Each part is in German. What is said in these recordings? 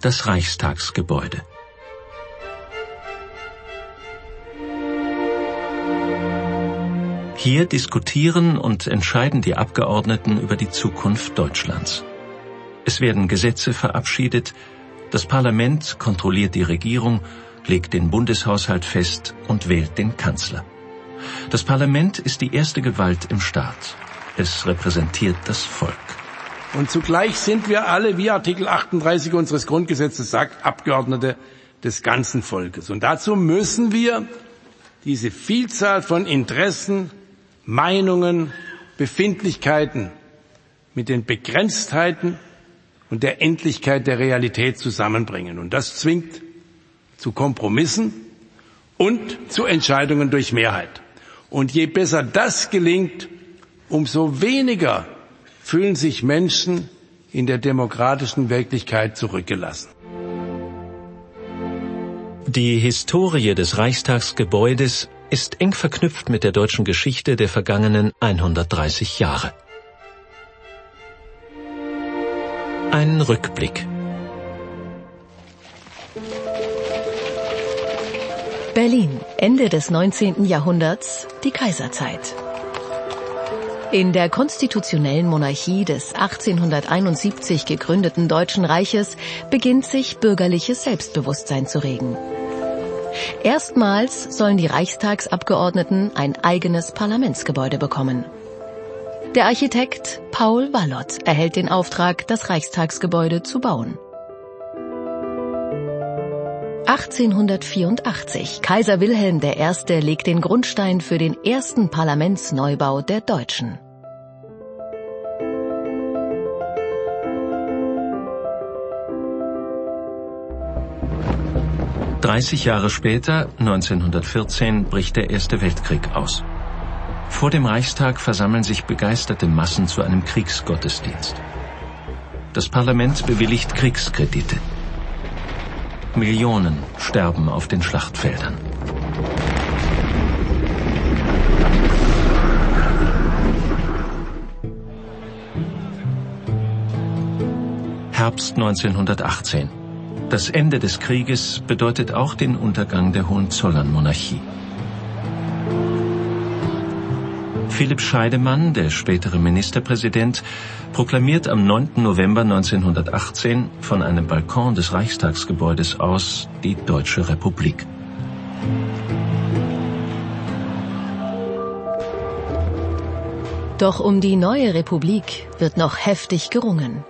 das Reichstagsgebäude. Hier diskutieren und entscheiden die Abgeordneten über die Zukunft Deutschlands. Es werden Gesetze verabschiedet, das Parlament kontrolliert die Regierung, legt den Bundeshaushalt fest und wählt den Kanzler. Das Parlament ist die erste Gewalt im Staat. Es repräsentiert das Volk. Und zugleich sind wir alle, wie Artikel 38 unseres Grundgesetzes sagt, Abgeordnete des ganzen Volkes. Und dazu müssen wir diese Vielzahl von Interessen, Meinungen, Befindlichkeiten mit den Begrenztheiten und der Endlichkeit der Realität zusammenbringen. Und das zwingt zu Kompromissen und zu Entscheidungen durch Mehrheit. Und je besser das gelingt, umso weniger fühlen sich Menschen in der demokratischen Wirklichkeit zurückgelassen. Die Historie des Reichstagsgebäudes ist eng verknüpft mit der deutschen Geschichte der vergangenen 130 Jahre. Ein Rückblick. Berlin, Ende des 19. Jahrhunderts, die Kaiserzeit. In der konstitutionellen Monarchie des 1871 gegründeten Deutschen Reiches beginnt sich bürgerliches Selbstbewusstsein zu regen. Erstmals sollen die Reichstagsabgeordneten ein eigenes Parlamentsgebäude bekommen. Der Architekt Paul Wallott erhält den Auftrag, das Reichstagsgebäude zu bauen. 1884. Kaiser Wilhelm I. legt den Grundstein für den ersten Parlamentsneubau der Deutschen. Dreißig Jahre später, 1914, bricht der Erste Weltkrieg aus. Vor dem Reichstag versammeln sich begeisterte Massen zu einem Kriegsgottesdienst. Das Parlament bewilligt Kriegskredite. Millionen sterben auf den Schlachtfeldern. Herbst 1918. Das Ende des Krieges bedeutet auch den Untergang der Hohenzollern-Monarchie. Philipp Scheidemann, der spätere Ministerpräsident, proklamiert am 9. November 1918 von einem Balkon des Reichstagsgebäudes aus die Deutsche Republik. Doch um die neue Republik wird noch heftig gerungen.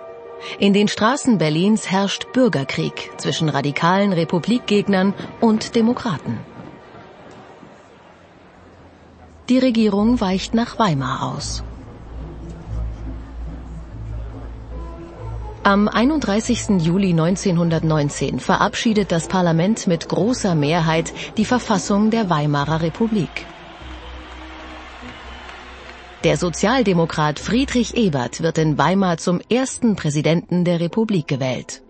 In den Straßen Berlins herrscht Bürgerkrieg zwischen radikalen Republikgegnern und Demokraten. Die Regierung weicht nach Weimar aus. Am 31. Juli 1919 verabschiedet das Parlament mit großer Mehrheit die Verfassung der Weimarer Republik. Der Sozialdemokrat Friedrich Ebert wird in Weimar zum ersten Präsidenten der Republik gewählt.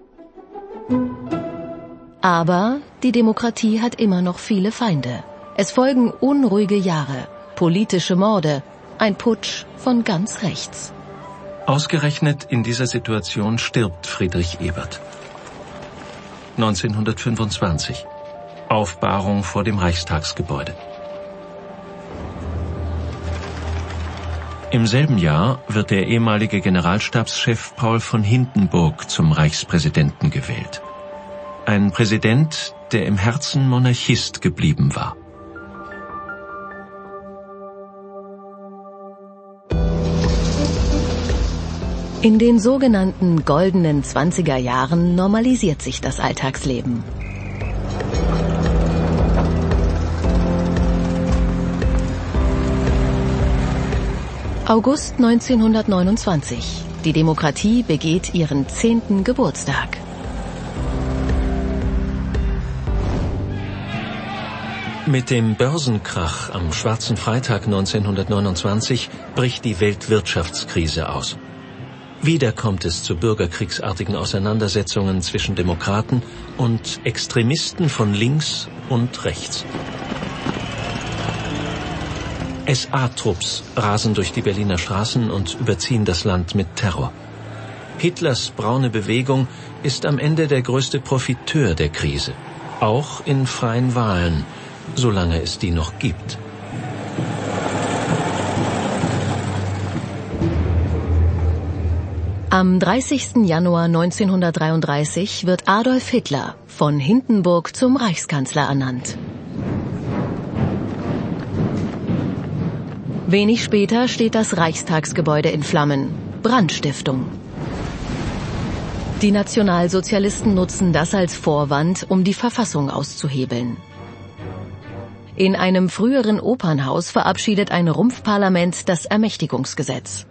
Aber die Demokratie hat immer noch viele Feinde. Es folgen unruhige Jahre politische Morde, ein Putsch von ganz rechts. Ausgerechnet in dieser Situation stirbt Friedrich Ebert. 1925. Aufbahrung vor dem Reichstagsgebäude. Im selben Jahr wird der ehemalige Generalstabschef Paul von Hindenburg zum Reichspräsidenten gewählt. Ein Präsident, der im Herzen Monarchist geblieben war. In den sogenannten goldenen 20er Jahren normalisiert sich das Alltagsleben. August 1929. Die Demokratie begeht ihren zehnten Geburtstag. Mit dem Börsenkrach am Schwarzen Freitag 1929 bricht die Weltwirtschaftskrise aus. Wieder kommt es zu bürgerkriegsartigen Auseinandersetzungen zwischen Demokraten und Extremisten von links und rechts. SA-Trupps rasen durch die Berliner Straßen und überziehen das Land mit Terror. Hitlers braune Bewegung ist am Ende der größte Profiteur der Krise, auch in freien Wahlen, solange es die noch gibt. Am 30. Januar 1933 wird Adolf Hitler von Hindenburg zum Reichskanzler ernannt. Wenig später steht das Reichstagsgebäude in Flammen. Brandstiftung. Die Nationalsozialisten nutzen das als Vorwand, um die Verfassung auszuhebeln. In einem früheren Opernhaus verabschiedet ein Rumpfparlament das Ermächtigungsgesetz.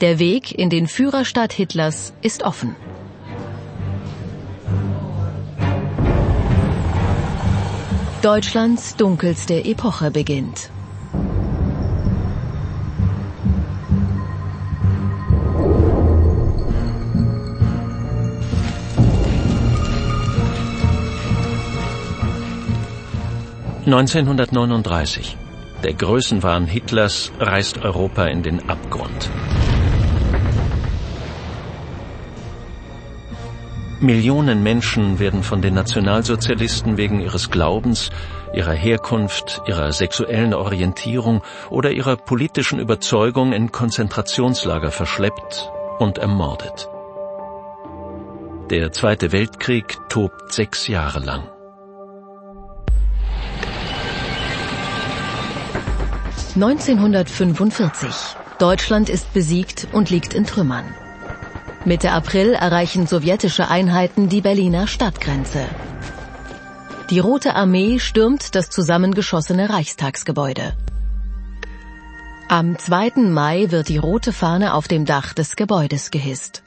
Der Weg in den Führerstaat Hitlers ist offen. Deutschlands dunkelste Epoche beginnt. ...1939. Der Größenwahn Hitlers reißt Europa in den Abgrund. Millionen Menschen werden von den Nationalsozialisten wegen ihres Glaubens, ihrer Herkunft, ihrer sexuellen Orientierung oder ihrer politischen Überzeugung in Konzentrationslager verschleppt und ermordet. Der Zweite Weltkrieg tobt sechs Jahre lang. ...1945. Deutschland ist besiegt und liegt in Trümmern. Mitte April erreichen sowjetische Einheiten die Berliner Stadtgrenze. Die Rote Armee stürmt das zusammengeschossene Reichstagsgebäude. Am 2. Mai wird die rote Fahne auf dem Dach des Gebäudes gehisst.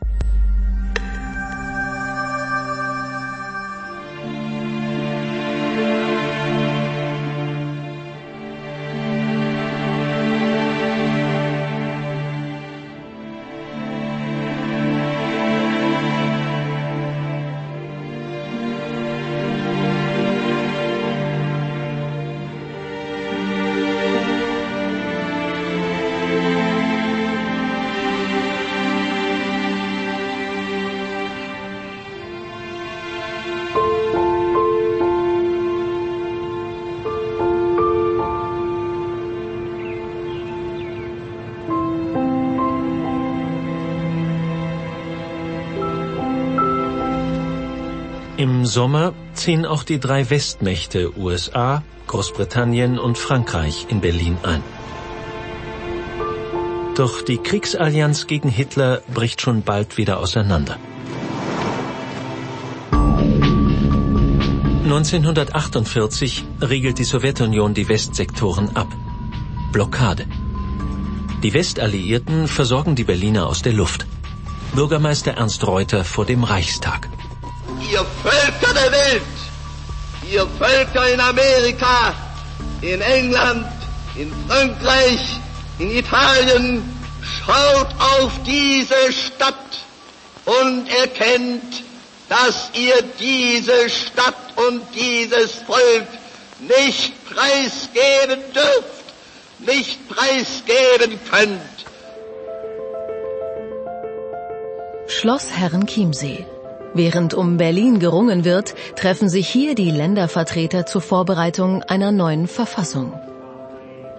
Sommer ziehen auch die drei Westmächte USA, Großbritannien und Frankreich in Berlin ein. Doch die Kriegsallianz gegen Hitler bricht schon bald wieder auseinander. 1948 riegelt die Sowjetunion die Westsektoren ab. Blockade. Die Westalliierten versorgen die Berliner aus der Luft. Bürgermeister Ernst Reuter vor dem Reichstag ihr Völker der Welt, ihr Völker in Amerika, in England, in Frankreich, in Italien, schaut auf diese Stadt und erkennt, dass ihr diese Stadt und dieses Volk nicht preisgeben dürft, nicht preisgeben könnt. Schloss Herrenchiemsee Während um Berlin gerungen wird, treffen sich hier die Ländervertreter zur Vorbereitung einer neuen Verfassung.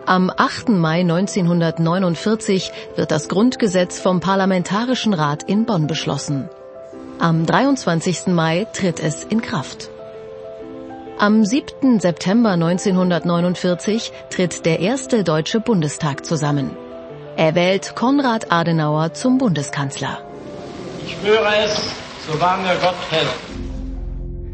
Am 8. Mai 1949 wird das Grundgesetz vom Parlamentarischen Rat in Bonn beschlossen. Am 23. Mai tritt es in Kraft. Am 7. September 1949 tritt der erste Deutsche Bundestag zusammen. Er wählt Konrad Adenauer zum Bundeskanzler. Ich schwöre es so wahr mir Gott hält.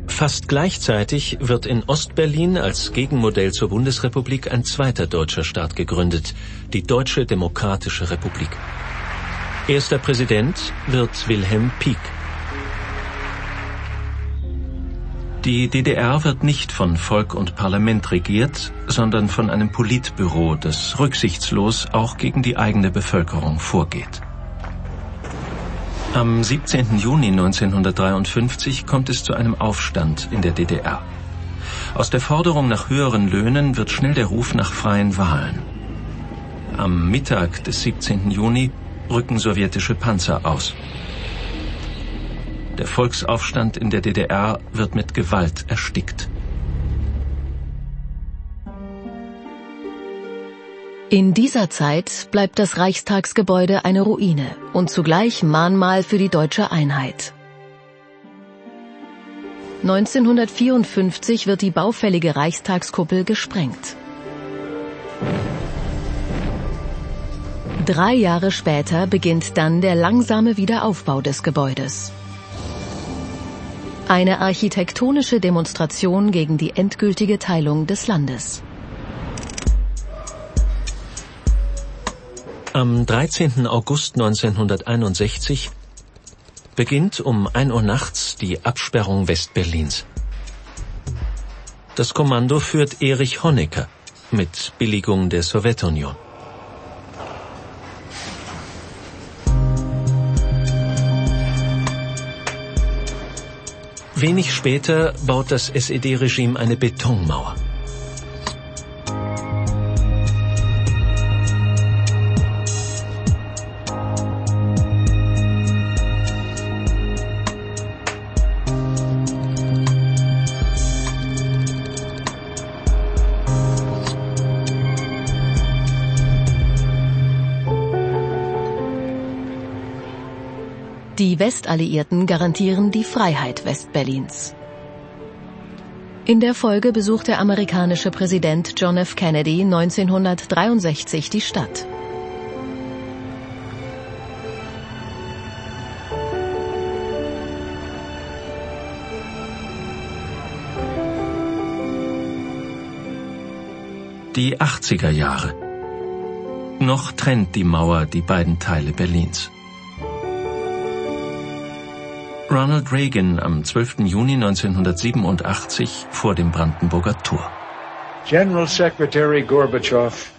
Fast gleichzeitig wird in Ostberlin als Gegenmodell zur Bundesrepublik ein zweiter deutscher Staat gegründet, die Deutsche Demokratische Republik. Erster Präsident wird Wilhelm Pieck. Die DDR wird nicht von Volk und Parlament regiert, sondern von einem Politbüro, das rücksichtslos auch gegen die eigene Bevölkerung vorgeht. Am 17. Juni 1953 kommt es zu einem Aufstand in der DDR. Aus der Forderung nach höheren Löhnen wird schnell der Ruf nach freien Wahlen. Am Mittag des 17. Juni rücken sowjetische Panzer aus. Der Volksaufstand in der DDR wird mit Gewalt erstickt. In dieser Zeit bleibt das Reichstagsgebäude eine Ruine und zugleich Mahnmal für die deutsche Einheit. 1954 wird die baufällige Reichstagskuppel gesprengt. Drei Jahre später beginnt dann der langsame Wiederaufbau des Gebäudes. Eine architektonische Demonstration gegen die endgültige Teilung des Landes. Am 13. August 1961 beginnt um 1 Uhr nachts die Absperrung Westberlins. Das Kommando führt Erich Honecker mit Billigung der Sowjetunion. Wenig später baut das SED-Regime eine Betonmauer. Die Westalliierten garantieren die Freiheit Westberlins. In der Folge besucht der amerikanische Präsident John F. Kennedy 1963 die Stadt. Die 80er Jahre. Noch trennt die Mauer die beiden Teile Berlins. Ronald Reagan am 12. Juni 1987 vor dem Brandenburger Tor. General Secretary Gorbachev,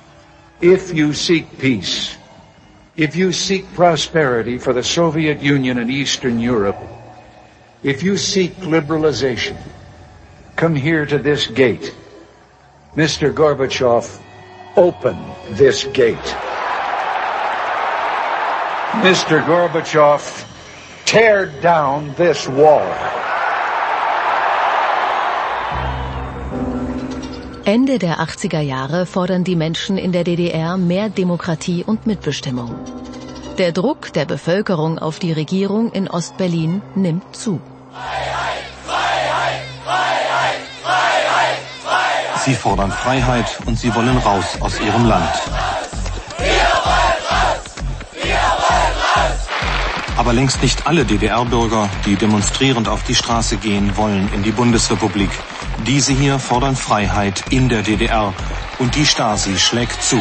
if you seek peace, if you seek prosperity for the Soviet Union and Eastern Europe, if you seek liberalization, come here to this gate. Mr. Gorbachev, open this gate. Mr. Gorbachev, tear down this wall. Ende der 80er Jahre fordern die Menschen in der DDR mehr Demokratie und Mitbestimmung. Der Druck der Bevölkerung auf die Regierung in Ostberlin nimmt zu. Sie fordern Freiheit und sie wollen raus aus ihrem Land. Aber längst nicht alle DDR-Bürger, die demonstrierend auf die Straße gehen, wollen in die Bundesrepublik. Diese hier fordern Freiheit in der DDR und die Stasi schlägt zu.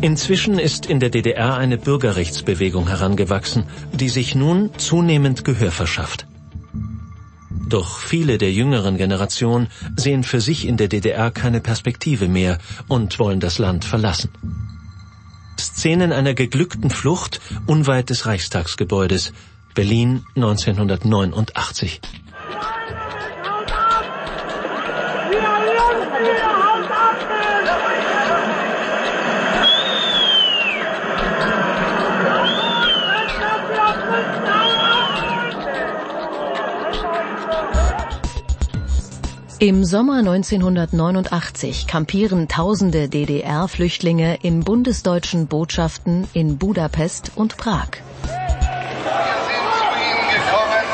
Inzwischen ist in der DDR eine Bürgerrechtsbewegung herangewachsen, die sich nun zunehmend Gehör verschafft. Doch viele der jüngeren Generation sehen für sich in der DDR keine Perspektive mehr und wollen das Land verlassen. Szenen einer geglückten Flucht unweit des Reichstagsgebäudes, Berlin 1989. Im Sommer 1989 kampieren tausende DDR-Flüchtlinge in bundesdeutschen Botschaften in Budapest und Prag. Wir sind zu Ihnen gekommen,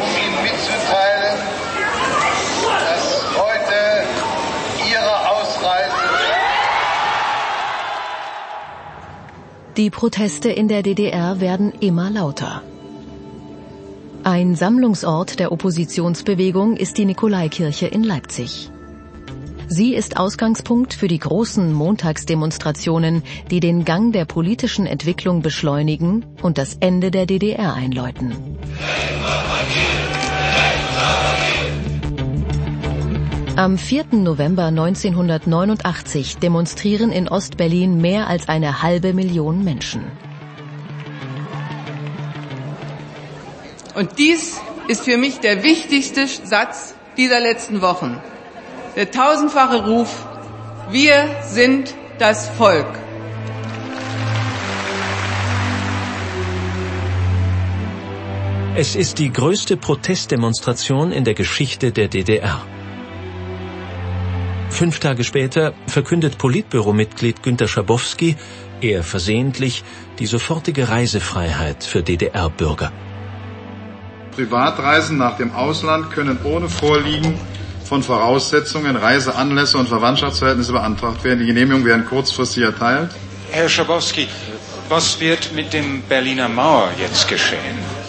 um Ihnen mitzuteilen, dass heute Ihre Ausreise Die Proteste in der DDR werden immer lauter. Ein Sammlungsort der Oppositionsbewegung ist die Nikolaikirche in Leipzig. Sie ist Ausgangspunkt für die großen Montagsdemonstrationen, die den Gang der politischen Entwicklung beschleunigen und das Ende der DDR einläuten. Am 4. November 1989 demonstrieren in Ostberlin mehr als eine halbe Million Menschen. Und dies ist für mich der wichtigste Satz dieser letzten Wochen. Der tausendfache Ruf, wir sind das Volk. Es ist die größte Protestdemonstration in der Geschichte der DDR. Fünf Tage später verkündet Politbüromitglied Günter Schabowski, eher versehentlich, die sofortige Reisefreiheit für DDR-Bürger. Privatreisen nach dem Ausland können ohne Vorliegen von Voraussetzungen, Reiseanlässe und Verwandtschaftsverhältnisse beantragt werden. Die Genehmigungen werden kurzfristig erteilt. Herr Schabowski, was wird mit dem Berliner Mauer jetzt geschehen?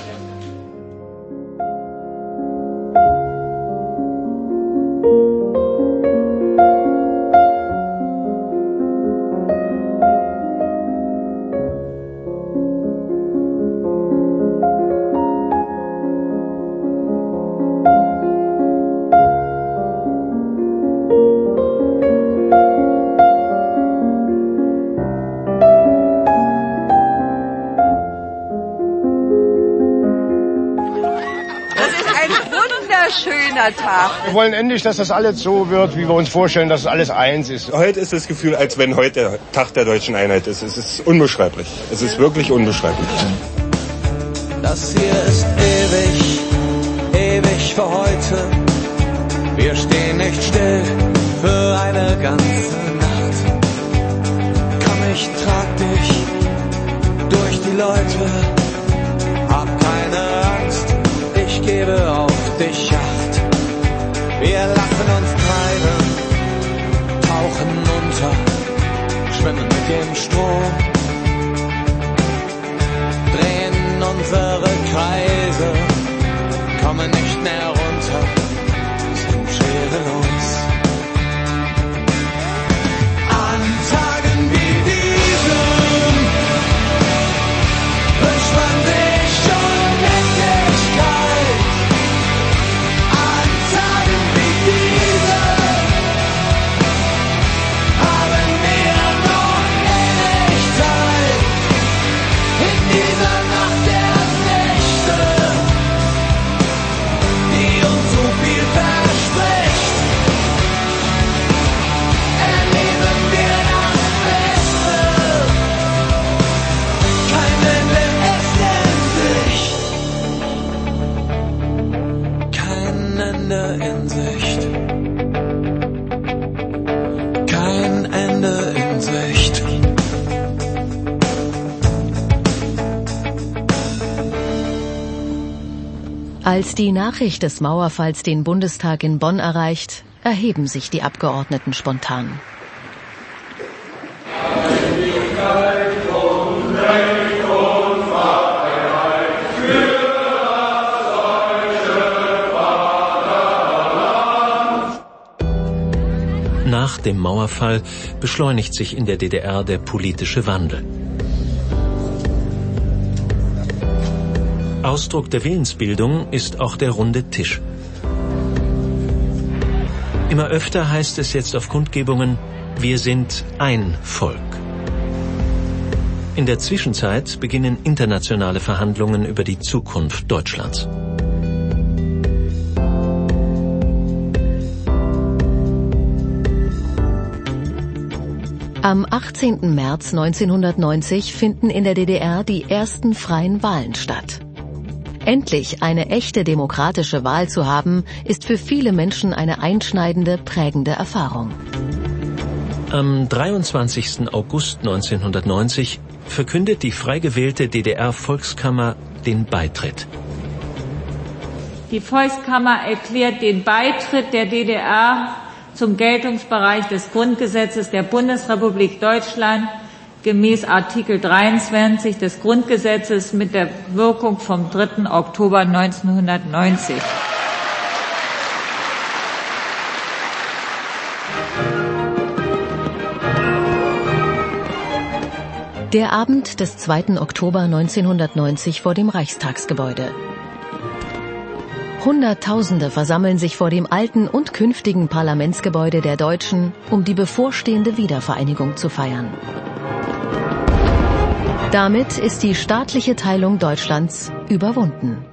Tag. Wir wollen endlich, dass das alles so wird, wie wir uns vorstellen, dass alles eins ist. Heute ist das Gefühl, als wenn heute der Tag der deutschen Einheit ist. Es ist unbeschreiblich. Es ist wirklich unbeschreiblich. Das hier ist ewig, ewig für heute. Wir stehen nicht still für eine ganze Nacht. Komm, ich trag dich durch die Leute. Dem Strom, drehen unsere Kreise, kommen nicht mehr runter, Als die Nachricht des Mauerfalls den Bundestag in Bonn erreicht, erheben sich die Abgeordneten spontan. Nach dem Mauerfall beschleunigt sich in der DDR der politische Wandel. Ausdruck der Willensbildung ist auch der runde Tisch. Immer öfter heißt es jetzt auf Kundgebungen, wir sind ein Volk. In der Zwischenzeit beginnen internationale Verhandlungen über die Zukunft Deutschlands. Am 18. März 1990 finden in der DDR die ersten freien Wahlen statt. Endlich eine echte demokratische Wahl zu haben, ist für viele Menschen eine einschneidende, prägende Erfahrung. Am 23. August 1990 verkündet die frei gewählte DDR-Volkskammer den Beitritt. Die Volkskammer erklärt den Beitritt der DDR zum Geltungsbereich des Grundgesetzes der Bundesrepublik Deutschland gemäß Artikel 23 des Grundgesetzes mit der Wirkung vom 3. Oktober 1990. Der Abend des 2. Oktober 1990 vor dem Reichstagsgebäude. Hunderttausende versammeln sich vor dem alten und künftigen Parlamentsgebäude der Deutschen, um die bevorstehende Wiedervereinigung zu feiern. Damit ist die staatliche Teilung Deutschlands überwunden.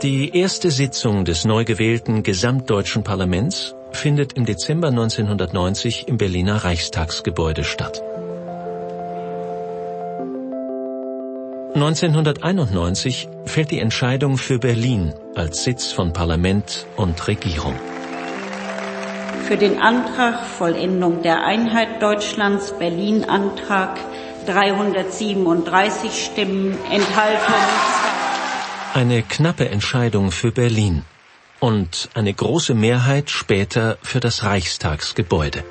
Die erste Sitzung des neu gewählten gesamtdeutschen Parlaments findet im Dezember 1990 im Berliner Reichstagsgebäude statt. 1991 fällt die Entscheidung für Berlin als Sitz von Parlament und Regierung. Für den Antrag Vollendung der Einheit Deutschlands Berlin Antrag 337 Stimmen, Enthaltung Eine knappe Entscheidung für Berlin und eine große Mehrheit später für das Reichstagsgebäude.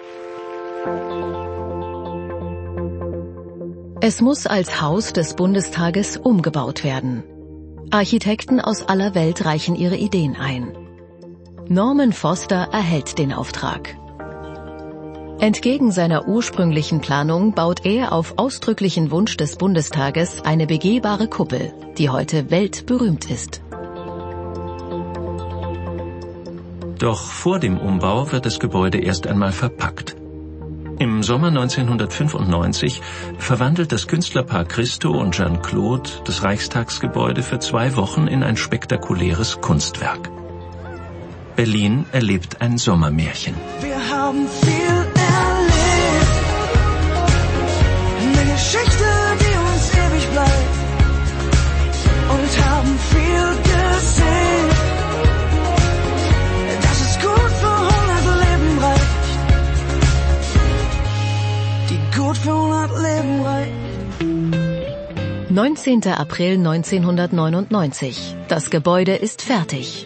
Es muss als Haus des Bundestages umgebaut werden. Architekten aus aller Welt reichen ihre Ideen ein. Norman Foster erhält den Auftrag. Entgegen seiner ursprünglichen Planung baut er auf ausdrücklichen Wunsch des Bundestages eine begehbare Kuppel, die heute weltberühmt ist. Doch vor dem Umbau wird das Gebäude erst einmal verpackt. Im Sommer 1995 verwandelt das Künstlerpaar Christo und Jean-Claude das Reichstagsgebäude für zwei Wochen in ein spektakuläres Kunstwerk. Berlin erlebt ein Sommermärchen. Wir haben viel erlebt. Eine Geschichte, die uns ewig bleibt. Und haben viel gesehen. Das ist gut für 100 Leben reicht. Die gut für 100 Leben reicht. 19. April 1999. Das Gebäude ist fertig.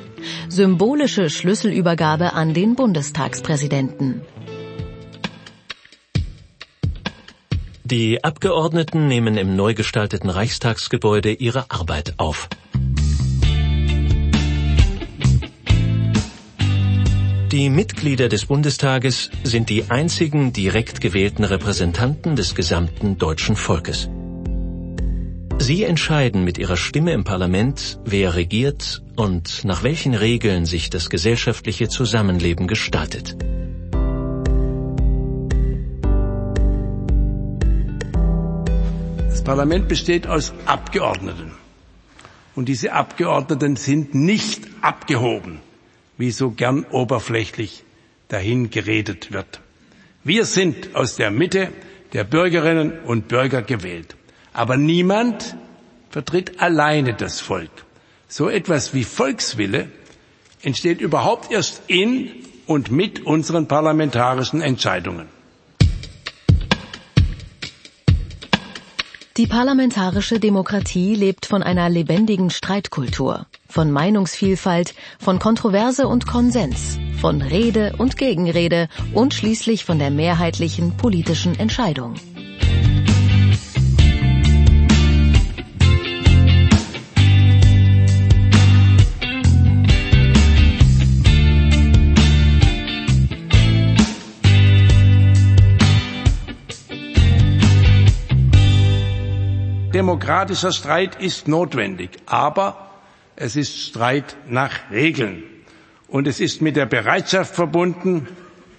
Symbolische Schlüsselübergabe an den Bundestagspräsidenten. Die Abgeordneten nehmen im neu gestalteten Reichstagsgebäude ihre Arbeit auf. Die Mitglieder des Bundestages sind die einzigen direkt gewählten Repräsentanten des gesamten deutschen Volkes. Sie entscheiden mit ihrer Stimme im Parlament, wer regiert und nach welchen Regeln sich das gesellschaftliche Zusammenleben gestaltet. Das Parlament besteht aus Abgeordneten. Und diese Abgeordneten sind nicht abgehoben, wie so gern oberflächlich dahin geredet wird. Wir sind aus der Mitte der Bürgerinnen und Bürger gewählt. Aber niemand vertritt alleine das Volk. So etwas wie Volkswille entsteht überhaupt erst in und mit unseren parlamentarischen Entscheidungen. Die parlamentarische Demokratie lebt von einer lebendigen Streitkultur, von Meinungsvielfalt, von Kontroverse und Konsens, von Rede und Gegenrede und schließlich von der mehrheitlichen politischen Entscheidung. Demokratischer Streit ist notwendig, aber es ist Streit nach Regeln. Und es ist mit der Bereitschaft verbunden,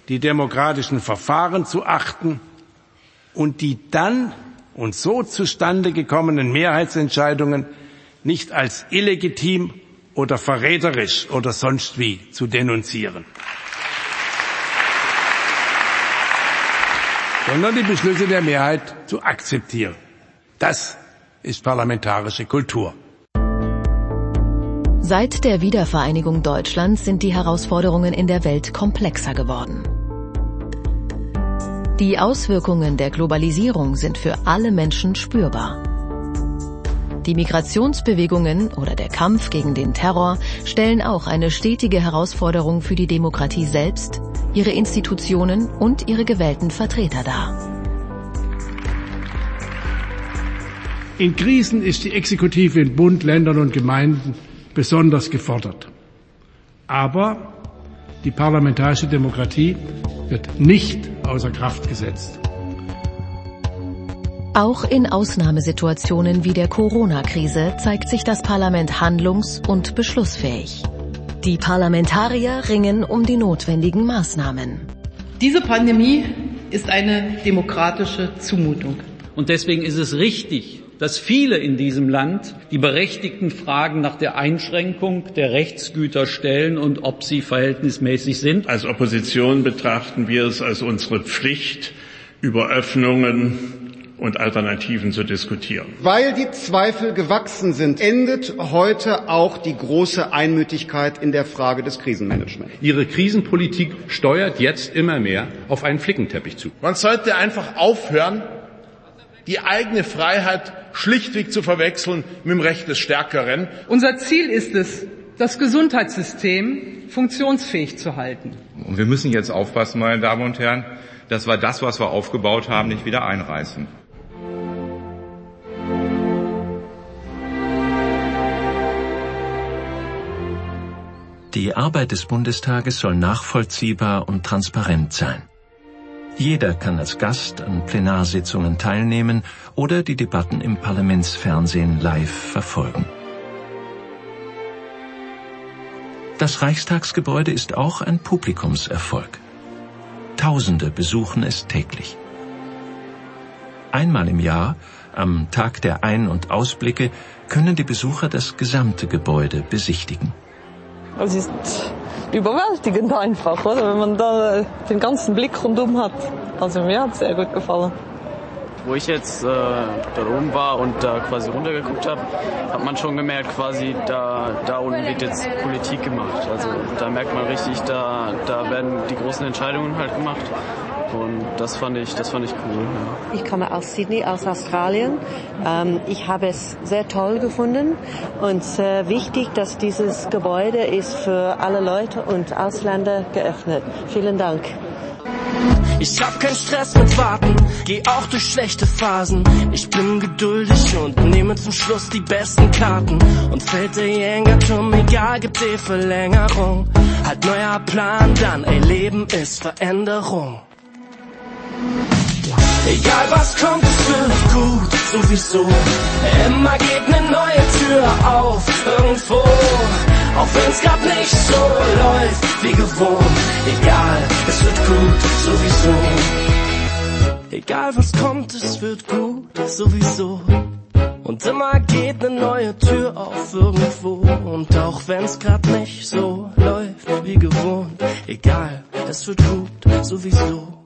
die demokratischen Verfahren zu achten und die dann und so zustande gekommenen Mehrheitsentscheidungen nicht als illegitim oder verräterisch oder sonst wie zu denunzieren, sondern die Beschlüsse der Mehrheit zu akzeptieren. Das ist parlamentarische Kultur. Seit der Wiedervereinigung Deutschlands sind die Herausforderungen in der Welt komplexer geworden. Die Auswirkungen der Globalisierung sind für alle Menschen spürbar. Die Migrationsbewegungen oder der Kampf gegen den Terror stellen auch eine stetige Herausforderung für die Demokratie selbst, ihre Institutionen und ihre gewählten Vertreter dar. In Krisen ist die Exekutive in Bund, Ländern und Gemeinden besonders gefordert. Aber die parlamentarische Demokratie wird nicht außer Kraft gesetzt. Auch in Ausnahmesituationen wie der Corona-Krise zeigt sich das Parlament handlungs- und beschlussfähig. Die Parlamentarier ringen um die notwendigen Maßnahmen. Diese Pandemie ist eine demokratische Zumutung. Und deswegen ist es richtig, dass viele in diesem Land die berechtigten Fragen nach der Einschränkung der Rechtsgüter stellen und ob sie verhältnismäßig sind. Als Opposition betrachten wir es als unsere Pflicht, über Öffnungen und Alternativen zu diskutieren. Weil die Zweifel gewachsen sind, endet heute auch die große Einmütigkeit in der Frage des Krisenmanagements. Ihre Krisenpolitik steuert jetzt immer mehr auf einen Flickenteppich zu. Man sollte einfach aufhören, die eigene Freiheit schlichtweg zu verwechseln mit dem Recht des Stärkeren. Unser Ziel ist es, das Gesundheitssystem funktionsfähig zu halten. Und wir müssen jetzt aufpassen, meine Damen und Herren, dass wir das, was wir aufgebaut haben, nicht wieder einreißen. Die Arbeit des Bundestages soll nachvollziehbar und transparent sein. Jeder kann als Gast an Plenarsitzungen teilnehmen oder die Debatten im Parlamentsfernsehen live verfolgen. Das Reichstagsgebäude ist auch ein Publikumserfolg. Tausende besuchen es täglich. Einmal im Jahr, am Tag der Ein- und Ausblicke, können die Besucher das gesamte Gebäude besichtigen. Es ist überwältigend einfach, oder? wenn man da den ganzen Blick rundum hat. Also mir hat es sehr gut gefallen. Wo ich jetzt äh, dort oben war und da quasi runtergeguckt habe, hat man schon gemerkt, quasi da, da unten wird jetzt Politik gemacht. Also da merkt man richtig, da, da werden die großen Entscheidungen halt gemacht. Und das fand ich, das fand ich cool. Ja. Ich komme aus Sydney, aus Australien. Ähm, ich habe es sehr toll gefunden und sehr wichtig, dass dieses Gebäude ist für alle Leute und Ausländer geöffnet. Vielen Dank. Ich hab keinen Stress mit Warten, geh auch durch schlechte Phasen. Ich bin geduldig und nehme zum Schluss die besten Karten. Und fällt der Jenga-Turm, egal, gibt die Verlängerung. Halt neuer Plan dann, ey, Leben ist Veränderung. Egal was kommt, es wird gut, sowieso. Immer geht ne neue Tür auf, irgendwo. Auch wenn's grad nicht so läuft wie gewohnt. Egal, es wird gut, sowieso. Egal was kommt, es wird gut, sowieso. Und immer geht ne neue Tür auf irgendwo. Und auch wenn's grad nicht so läuft wie gewohnt. Egal, es wird gut, sowieso.